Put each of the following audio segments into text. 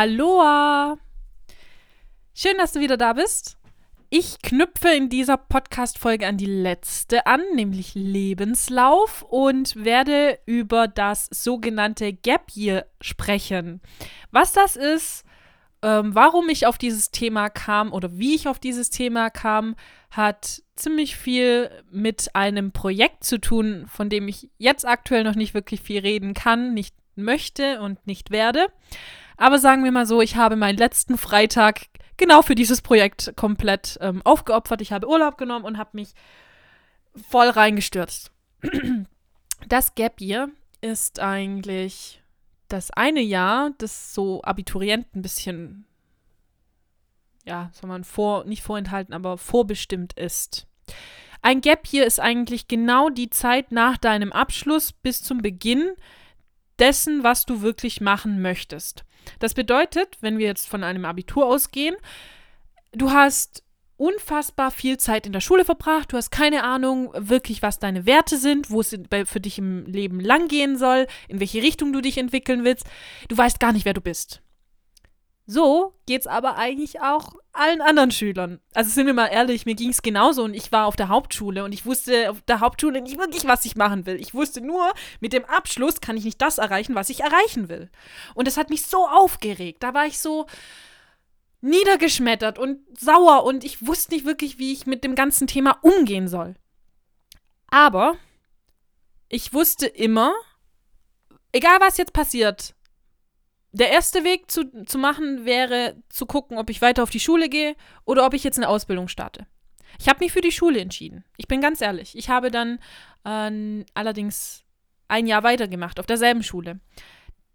Aloha! Schön, dass du wieder da bist. Ich knüpfe in dieser Podcast-Folge an die letzte an, nämlich Lebenslauf, und werde über das sogenannte Gap Year sprechen. Was das ist, ähm, warum ich auf dieses Thema kam oder wie ich auf dieses Thema kam, hat ziemlich viel mit einem Projekt zu tun, von dem ich jetzt aktuell noch nicht wirklich viel reden kann, nicht möchte und nicht werde. Aber sagen wir mal so, ich habe meinen letzten Freitag genau für dieses Projekt komplett ähm, aufgeopfert. Ich habe Urlaub genommen und habe mich voll reingestürzt. Das Gap Year ist eigentlich das eine Jahr, das so Abiturienten ein bisschen, ja, soll man vor, nicht vorenthalten, aber vorbestimmt ist. Ein Gap Year ist eigentlich genau die Zeit nach deinem Abschluss bis zum Beginn dessen, was du wirklich machen möchtest. Das bedeutet, wenn wir jetzt von einem Abitur ausgehen, du hast unfassbar viel Zeit in der Schule verbracht, du hast keine Ahnung wirklich, was deine Werte sind, wo es für dich im Leben langgehen soll, in welche Richtung du dich entwickeln willst. Du weißt gar nicht, wer du bist. So geht es aber eigentlich auch allen anderen Schülern. Also sind wir mal ehrlich, mir ging es genauso und ich war auf der Hauptschule und ich wusste auf der Hauptschule nicht wirklich, was ich machen will. Ich wusste nur, mit dem Abschluss kann ich nicht das erreichen, was ich erreichen will. Und das hat mich so aufgeregt. Da war ich so niedergeschmettert und sauer und ich wusste nicht wirklich, wie ich mit dem ganzen Thema umgehen soll. Aber ich wusste immer, egal was jetzt passiert, der erste Weg zu, zu machen wäre zu gucken, ob ich weiter auf die Schule gehe oder ob ich jetzt eine Ausbildung starte. Ich habe mich für die Schule entschieden. Ich bin ganz ehrlich. Ich habe dann äh, allerdings ein Jahr weitergemacht auf derselben Schule.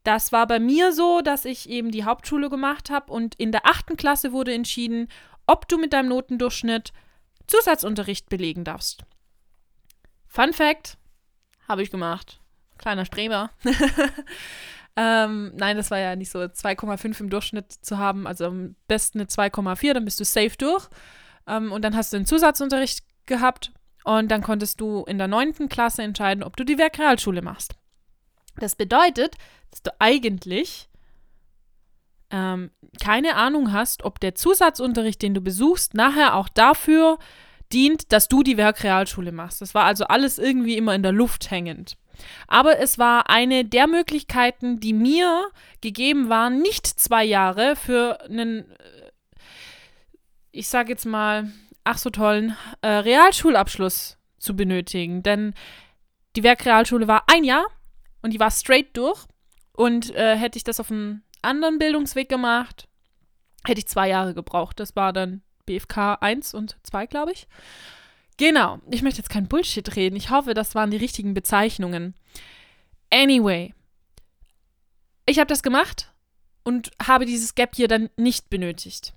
Das war bei mir so, dass ich eben die Hauptschule gemacht habe und in der achten Klasse wurde entschieden, ob du mit deinem Notendurchschnitt Zusatzunterricht belegen darfst. Fun Fact: Habe ich gemacht. Kleiner Streber. Ähm, nein, das war ja nicht so 2,5 im Durchschnitt zu haben, also am besten eine 2,4, dann bist du safe durch. Ähm, und dann hast du einen Zusatzunterricht gehabt und dann konntest du in der neunten Klasse entscheiden, ob du die Werkrealschule machst. Das bedeutet, dass du eigentlich ähm, keine Ahnung hast, ob der Zusatzunterricht, den du besuchst, nachher auch dafür dient, dass du die Werkrealschule machst. Das war also alles irgendwie immer in der Luft hängend. Aber es war eine der Möglichkeiten, die mir gegeben waren, nicht zwei Jahre für einen, äh, ich sage jetzt mal, ach so tollen äh, Realschulabschluss zu benötigen. Denn die Werkrealschule war ein Jahr und die war straight durch. Und äh, hätte ich das auf einem anderen Bildungsweg gemacht, hätte ich zwei Jahre gebraucht. Das war dann BFK 1 und 2, glaube ich. Genau, ich möchte jetzt kein Bullshit reden. Ich hoffe, das waren die richtigen Bezeichnungen. Anyway, ich habe das gemacht und habe dieses Gap hier dann nicht benötigt.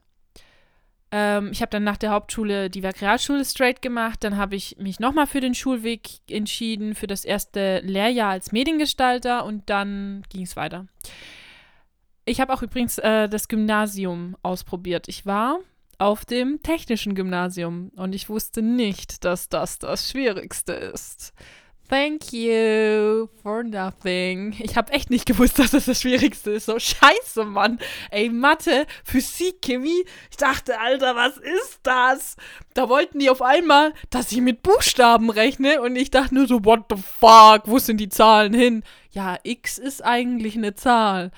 Ähm, ich habe dann nach der Hauptschule die Werkrealschule straight gemacht. Dann habe ich mich nochmal für den Schulweg entschieden, für das erste Lehrjahr als Mediengestalter und dann ging es weiter. Ich habe auch übrigens äh, das Gymnasium ausprobiert. Ich war auf dem technischen Gymnasium und ich wusste nicht, dass das das Schwierigste ist. Thank you for nothing. Ich habe echt nicht gewusst, dass das das Schwierigste ist. So scheiße, Mann. Ey, Mathe, Physik, Chemie. Ich dachte, Alter, was ist das? Da wollten die auf einmal, dass ich mit Buchstaben rechne und ich dachte nur so, what the fuck? Wo sind die Zahlen hin? Ja, x ist eigentlich eine Zahl.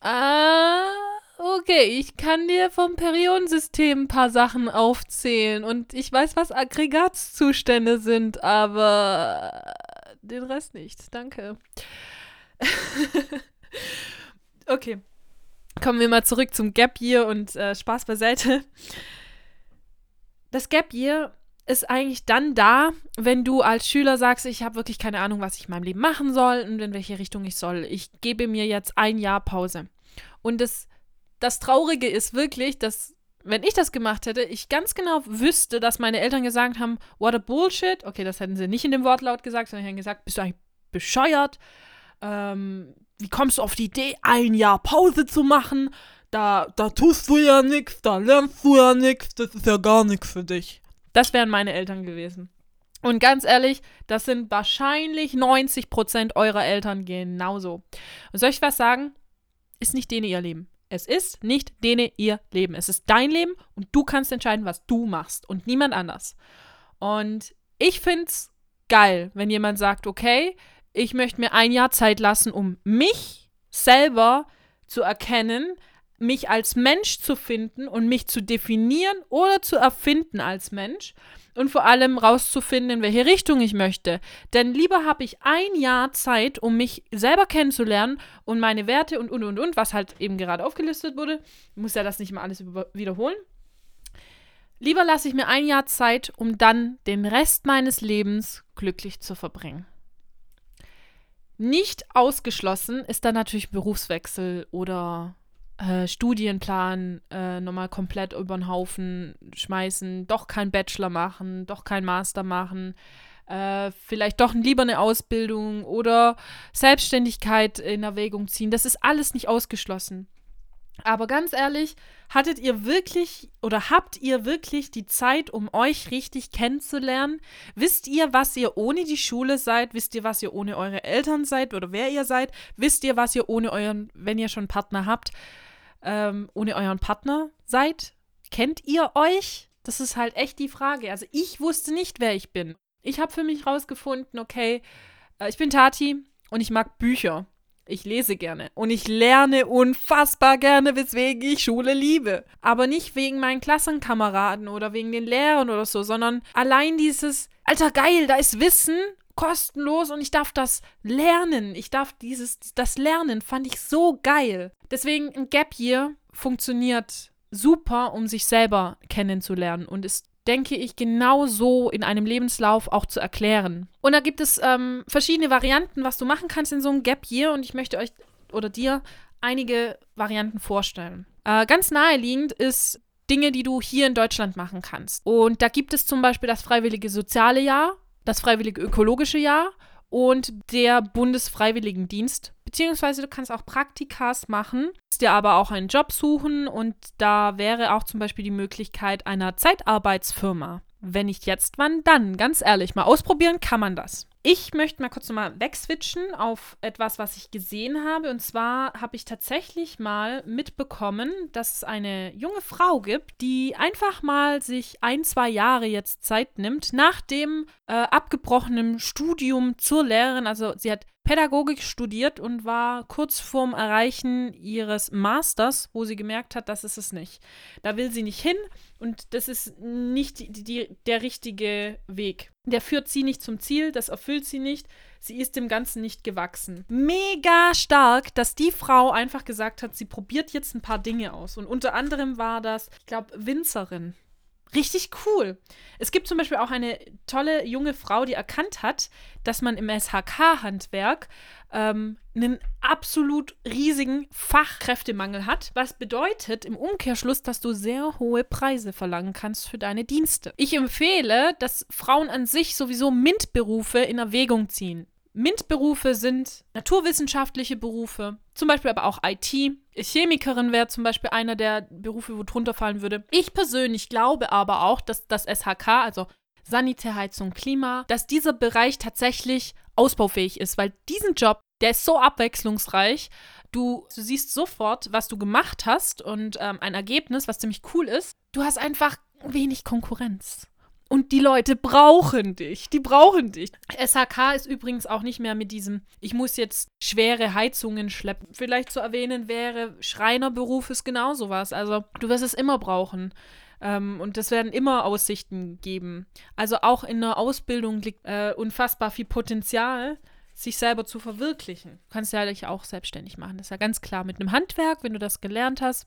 Ah okay, ich kann dir vom Periodensystem ein paar Sachen aufzählen und ich weiß, was Aggregatzustände sind, aber den Rest nicht. Danke. okay. Kommen wir mal zurück zum Gap Year und äh, Spaß beiseite. Das Gap Year ist eigentlich dann da, wenn du als Schüler sagst, ich habe wirklich keine Ahnung, was ich in meinem Leben machen soll und in welche Richtung ich soll. Ich gebe mir jetzt ein Jahr Pause. Und das das Traurige ist wirklich, dass, wenn ich das gemacht hätte, ich ganz genau wüsste, dass meine Eltern gesagt haben, what a bullshit. Okay, das hätten sie nicht in dem Wortlaut gesagt, sondern hätten gesagt, bist du eigentlich bescheuert? Ähm, wie kommst du auf die Idee, ein Jahr Pause zu machen? Da, da tust du ja nichts, da lernst du ja nichts, das ist ja gar nichts für dich. Das wären meine Eltern gewesen. Und ganz ehrlich, das sind wahrscheinlich 90% eurer Eltern genauso. Und soll ich was sagen? Ist nicht denen ihr Leben. Es ist nicht denen ihr Leben. Es ist dein Leben und du kannst entscheiden, was du machst und niemand anders. Und ich finde es geil, wenn jemand sagt, okay, ich möchte mir ein Jahr Zeit lassen, um mich selber zu erkennen, mich als Mensch zu finden und mich zu definieren oder zu erfinden als Mensch und vor allem rauszufinden, in welche Richtung ich möchte. Denn lieber habe ich ein Jahr Zeit, um mich selber kennenzulernen und meine Werte und und und und, was halt eben gerade aufgelistet wurde. Ich muss ja das nicht mal alles wiederholen. Lieber lasse ich mir ein Jahr Zeit, um dann den Rest meines Lebens glücklich zu verbringen. Nicht ausgeschlossen ist dann natürlich Berufswechsel oder äh, Studienplan äh, nochmal komplett über den Haufen schmeißen, doch kein Bachelor machen, doch kein Master machen, äh, vielleicht doch lieber eine Ausbildung oder Selbstständigkeit in Erwägung ziehen. Das ist alles nicht ausgeschlossen. Aber ganz ehrlich, hattet ihr wirklich oder habt ihr wirklich die Zeit, um euch richtig kennenzulernen? Wisst ihr, was ihr ohne die Schule seid? Wisst ihr, was ihr ohne eure Eltern seid oder wer ihr seid? Wisst ihr, was ihr ohne euren, wenn ihr schon Partner habt, ähm, ohne euren Partner seid? Kennt ihr euch? Das ist halt echt die Frage. Also ich wusste nicht, wer ich bin. Ich habe für mich rausgefunden, okay, äh, ich bin Tati und ich mag Bücher. Ich lese gerne und ich lerne unfassbar gerne, weswegen ich Schule liebe. Aber nicht wegen meinen Klassenkameraden oder wegen den Lehrern oder so, sondern allein dieses, alter geil, da ist Wissen kostenlos und ich darf das lernen. Ich darf dieses, das Lernen fand ich so geil. Deswegen ein Gap Year funktioniert super, um sich selber kennenzulernen und ist denke ich, genau so in einem Lebenslauf auch zu erklären. Und da gibt es ähm, verschiedene Varianten, was du machen kannst in so einem Gap Year und ich möchte euch oder dir einige Varianten vorstellen. Äh, ganz naheliegend ist Dinge, die du hier in Deutschland machen kannst. Und da gibt es zum Beispiel das freiwillige soziale Jahr das Freiwillige Ökologische Jahr und der Bundesfreiwilligendienst. Beziehungsweise du kannst auch Praktikas machen, dir aber auch einen Job suchen und da wäre auch zum Beispiel die Möglichkeit einer Zeitarbeitsfirma. Wenn nicht jetzt, wann dann? Ganz ehrlich, mal ausprobieren kann man das. Ich möchte mal kurz nochmal wegswitchen auf etwas, was ich gesehen habe. Und zwar habe ich tatsächlich mal mitbekommen, dass es eine junge Frau gibt, die einfach mal sich ein, zwei Jahre jetzt Zeit nimmt, nach dem äh, abgebrochenen Studium zur Lehrerin. Also sie hat Pädagogik studiert und war kurz vorm Erreichen ihres Masters, wo sie gemerkt hat, das ist es nicht. Da will sie nicht hin und das ist nicht die, die, der richtige Weg. Der führt sie nicht zum Ziel, das erfüllt sie nicht. Sie ist dem Ganzen nicht gewachsen. Mega stark, dass die Frau einfach gesagt hat, sie probiert jetzt ein paar Dinge aus. Und unter anderem war das, ich glaube, Winzerin. Richtig cool. Es gibt zum Beispiel auch eine tolle junge Frau, die erkannt hat, dass man im SHK-Handwerk ähm, einen absolut riesigen Fachkräftemangel hat, was bedeutet im Umkehrschluss, dass du sehr hohe Preise verlangen kannst für deine Dienste. Ich empfehle, dass Frauen an sich sowieso MINT-Berufe in Erwägung ziehen. MINT-Berufe sind naturwissenschaftliche Berufe, zum Beispiel aber auch IT. Chemikerin wäre zum Beispiel einer der Berufe, wo drunter fallen würde. Ich persönlich glaube aber auch, dass das SHK, also Sanitär, Heizung, Klima, dass dieser Bereich tatsächlich ausbaufähig ist, weil diesen Job, der ist so abwechslungsreich. Du, du siehst sofort, was du gemacht hast und ähm, ein Ergebnis, was ziemlich cool ist. Du hast einfach wenig Konkurrenz. Und die Leute brauchen dich. Die brauchen dich. SHK ist übrigens auch nicht mehr mit diesem, ich muss jetzt schwere Heizungen schleppen. Vielleicht zu erwähnen wäre, Schreinerberuf ist genauso was. Also du wirst es immer brauchen. Ähm, und es werden immer Aussichten geben. Also auch in der Ausbildung liegt äh, unfassbar viel Potenzial, sich selber zu verwirklichen. Du kannst ja dich auch selbstständig machen. Das ist ja ganz klar. Mit einem Handwerk, wenn du das gelernt hast,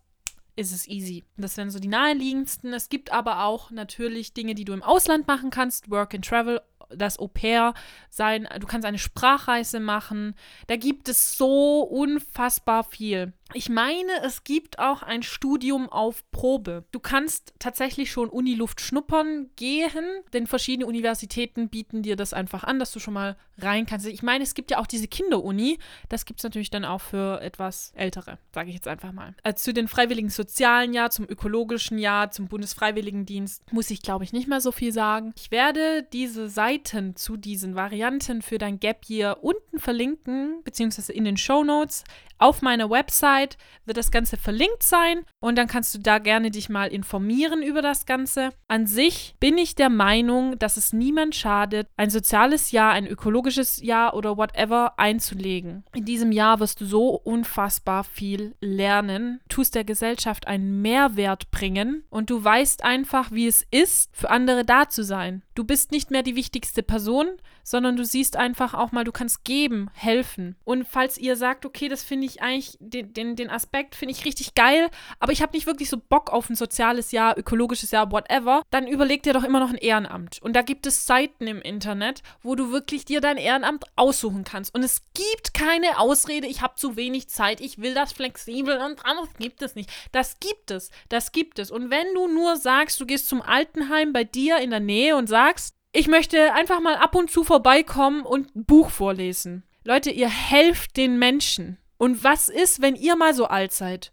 ist es easy. Das wären so die naheliegendsten. Es gibt aber auch natürlich Dinge, die du im Ausland machen kannst. Work and Travel das Au pair sein, du kannst eine Sprachreise machen. Da gibt es so unfassbar viel. Ich meine, es gibt auch ein Studium auf Probe. Du kannst tatsächlich schon Uniluft schnuppern gehen, denn verschiedene Universitäten bieten dir das einfach an, dass du schon mal rein kannst. Ich meine, es gibt ja auch diese Kinderuni. Das gibt es natürlich dann auch für etwas Ältere, sage ich jetzt einfach mal. Also zu den freiwilligen sozialen Jahr, zum ökologischen Jahr, zum Bundesfreiwilligendienst muss ich, glaube ich, nicht mehr so viel sagen. Ich werde diese Seiten zu diesen Varianten für dein Gap Year unten verlinken, beziehungsweise in den Show Notes auf meiner Website Website wird das Ganze verlinkt sein und dann kannst du da gerne dich mal informieren über das Ganze. An sich bin ich der Meinung, dass es niemand schadet, ein soziales Jahr, ein ökologisches Jahr oder whatever einzulegen. In diesem Jahr wirst du so unfassbar viel lernen, tust der Gesellschaft einen Mehrwert bringen und du weißt einfach, wie es ist, für andere da zu sein. Du bist nicht mehr die wichtigste Person, sondern du siehst einfach auch mal, du kannst geben, helfen. Und falls ihr sagt, okay, das finde ich eigentlich, den, den, den Aspekt finde ich richtig geil, aber ich habe nicht wirklich so Bock auf ein soziales Jahr, ökologisches Jahr, whatever, dann überleg dir doch immer noch ein Ehrenamt. Und da gibt es Seiten im Internet, wo du wirklich dir dein Ehrenamt aussuchen kannst. Und es gibt keine Ausrede, ich habe zu wenig Zeit, ich will das flexibel und anderes gibt es nicht. Das gibt es, das gibt es. Und wenn du nur sagst, du gehst zum Altenheim bei dir in der Nähe und sagst, ich möchte einfach mal ab und zu vorbeikommen und ein Buch vorlesen. Leute, ihr helft den Menschen. Und was ist, wenn ihr mal so alt seid?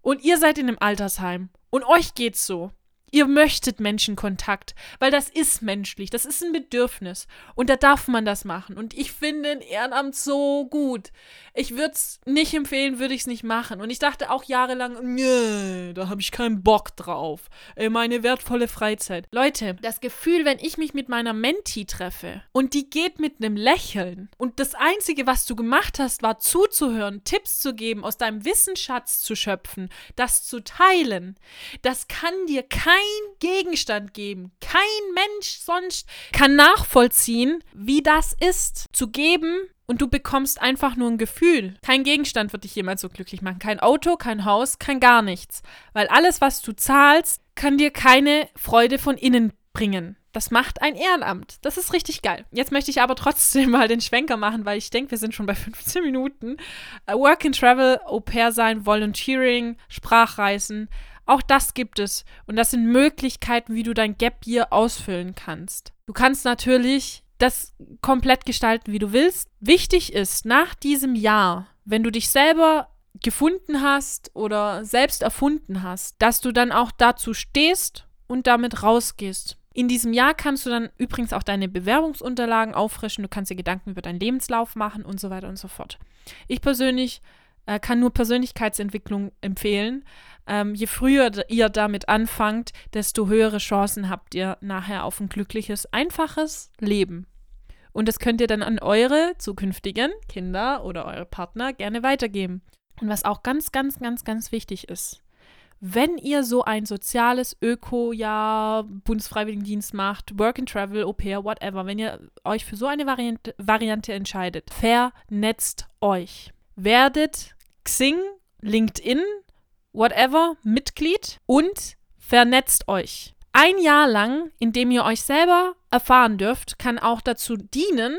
Und ihr seid in einem Altersheim. Und euch geht's so. Ihr möchtet Menschenkontakt, weil das ist menschlich, das ist ein Bedürfnis und da darf man das machen. Und ich finde ein Ehrenamt so gut. Ich würde es nicht empfehlen, würde ich es nicht machen. Und ich dachte auch jahrelang, nee, da habe ich keinen Bock drauf. Meine wertvolle Freizeit. Leute, das Gefühl, wenn ich mich mit meiner Menti treffe und die geht mit einem Lächeln und das Einzige, was du gemacht hast, war zuzuhören, Tipps zu geben, aus deinem Wissensschatz zu schöpfen, das zu teilen, das kann dir kein Gegenstand geben. Kein Mensch sonst kann nachvollziehen, wie das ist, zu geben und du bekommst einfach nur ein Gefühl. Kein Gegenstand wird dich jemals so glücklich machen. Kein Auto, kein Haus, kein gar nichts. Weil alles, was du zahlst, kann dir keine Freude von innen bringen. Das macht ein Ehrenamt. Das ist richtig geil. Jetzt möchte ich aber trotzdem mal den Schwenker machen, weil ich denke, wir sind schon bei 15 Minuten. Work and Travel, Au pair sein, Volunteering, Sprachreisen. Auch das gibt es. Und das sind Möglichkeiten, wie du dein Gap Year ausfüllen kannst. Du kannst natürlich das komplett gestalten, wie du willst. Wichtig ist, nach diesem Jahr, wenn du dich selber gefunden hast oder selbst erfunden hast, dass du dann auch dazu stehst und damit rausgehst. In diesem Jahr kannst du dann übrigens auch deine Bewerbungsunterlagen auffrischen, du kannst dir Gedanken über deinen Lebenslauf machen und so weiter und so fort. Ich persönlich äh, kann nur Persönlichkeitsentwicklung empfehlen. Ähm, je früher ihr damit anfangt, desto höhere Chancen habt ihr nachher auf ein glückliches, einfaches Leben. Und das könnt ihr dann an eure zukünftigen Kinder oder eure Partner gerne weitergeben. Und was auch ganz, ganz, ganz, ganz wichtig ist, wenn ihr so ein soziales Öko-Jahr, Bundesfreiwilligendienst macht, Work and Travel, Au pair, whatever, wenn ihr euch für so eine Variante, Variante entscheidet, vernetzt euch. Werdet Xing, LinkedIn, whatever, Mitglied und vernetzt euch. Ein Jahr lang, in dem ihr euch selber erfahren dürft, kann auch dazu dienen,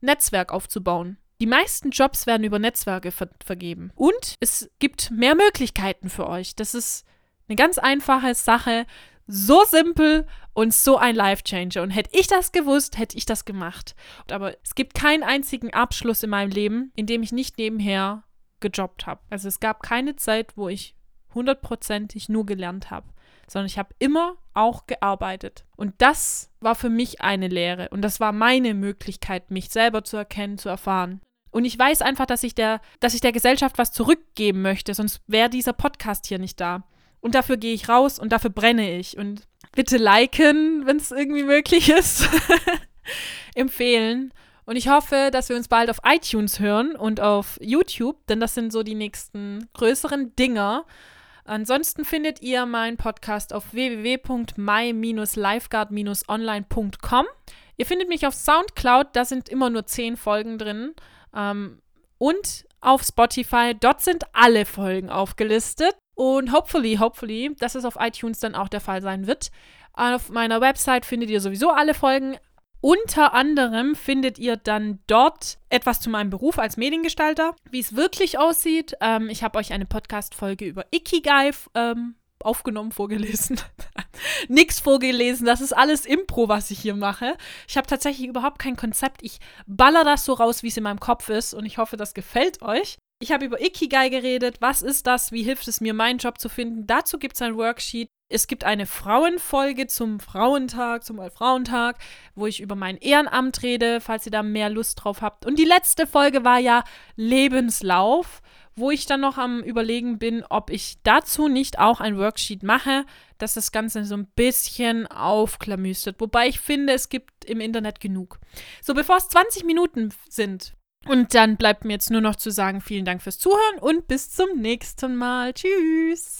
Netzwerk aufzubauen. Die meisten Jobs werden über Netzwerke ver vergeben. Und es gibt mehr Möglichkeiten für euch. Das ist eine ganz einfache Sache. So simpel und so ein Life-Changer. Und hätte ich das gewusst, hätte ich das gemacht. Aber es gibt keinen einzigen Abschluss in meinem Leben, in dem ich nicht nebenher gejobbt habe. Also es gab keine Zeit, wo ich hundertprozentig nur gelernt habe, sondern ich habe immer auch gearbeitet. Und das war für mich eine Lehre und das war meine Möglichkeit, mich selber zu erkennen, zu erfahren. Und ich weiß einfach, dass ich der, dass ich der Gesellschaft was zurückgeben möchte, sonst wäre dieser Podcast hier nicht da. Und dafür gehe ich raus und dafür brenne ich. Und bitte liken, wenn es irgendwie möglich ist. Empfehlen. Und ich hoffe, dass wir uns bald auf iTunes hören und auf YouTube, denn das sind so die nächsten größeren Dinger. Ansonsten findet ihr meinen Podcast auf www.my-lifeguard-online.com. Ihr findet mich auf Soundcloud, da sind immer nur zehn Folgen drin. Ähm, und auf Spotify, dort sind alle Folgen aufgelistet. Und hopefully, hopefully, dass es auf iTunes dann auch der Fall sein wird. Auf meiner Website findet ihr sowieso alle Folgen. Unter anderem findet ihr dann dort etwas zu meinem Beruf als Mediengestalter, wie es wirklich aussieht. Ähm, ich habe euch eine Podcast-Folge über Ikigai ähm, aufgenommen, vorgelesen. Nix vorgelesen, das ist alles Impro, was ich hier mache. Ich habe tatsächlich überhaupt kein Konzept. Ich baller das so raus, wie es in meinem Kopf ist und ich hoffe, das gefällt euch. Ich habe über Ikigai geredet. Was ist das? Wie hilft es mir, meinen Job zu finden? Dazu gibt es ein Worksheet. Es gibt eine Frauenfolge zum Frauentag, zum Allfrauentag, wo ich über mein Ehrenamt rede, falls ihr da mehr Lust drauf habt. Und die letzte Folge war ja Lebenslauf, wo ich dann noch am Überlegen bin, ob ich dazu nicht auch ein Worksheet mache, dass das Ganze so ein bisschen aufklamüstert. Wobei ich finde, es gibt im Internet genug. So, bevor es 20 Minuten sind, und dann bleibt mir jetzt nur noch zu sagen, vielen Dank fürs Zuhören und bis zum nächsten Mal. Tschüss.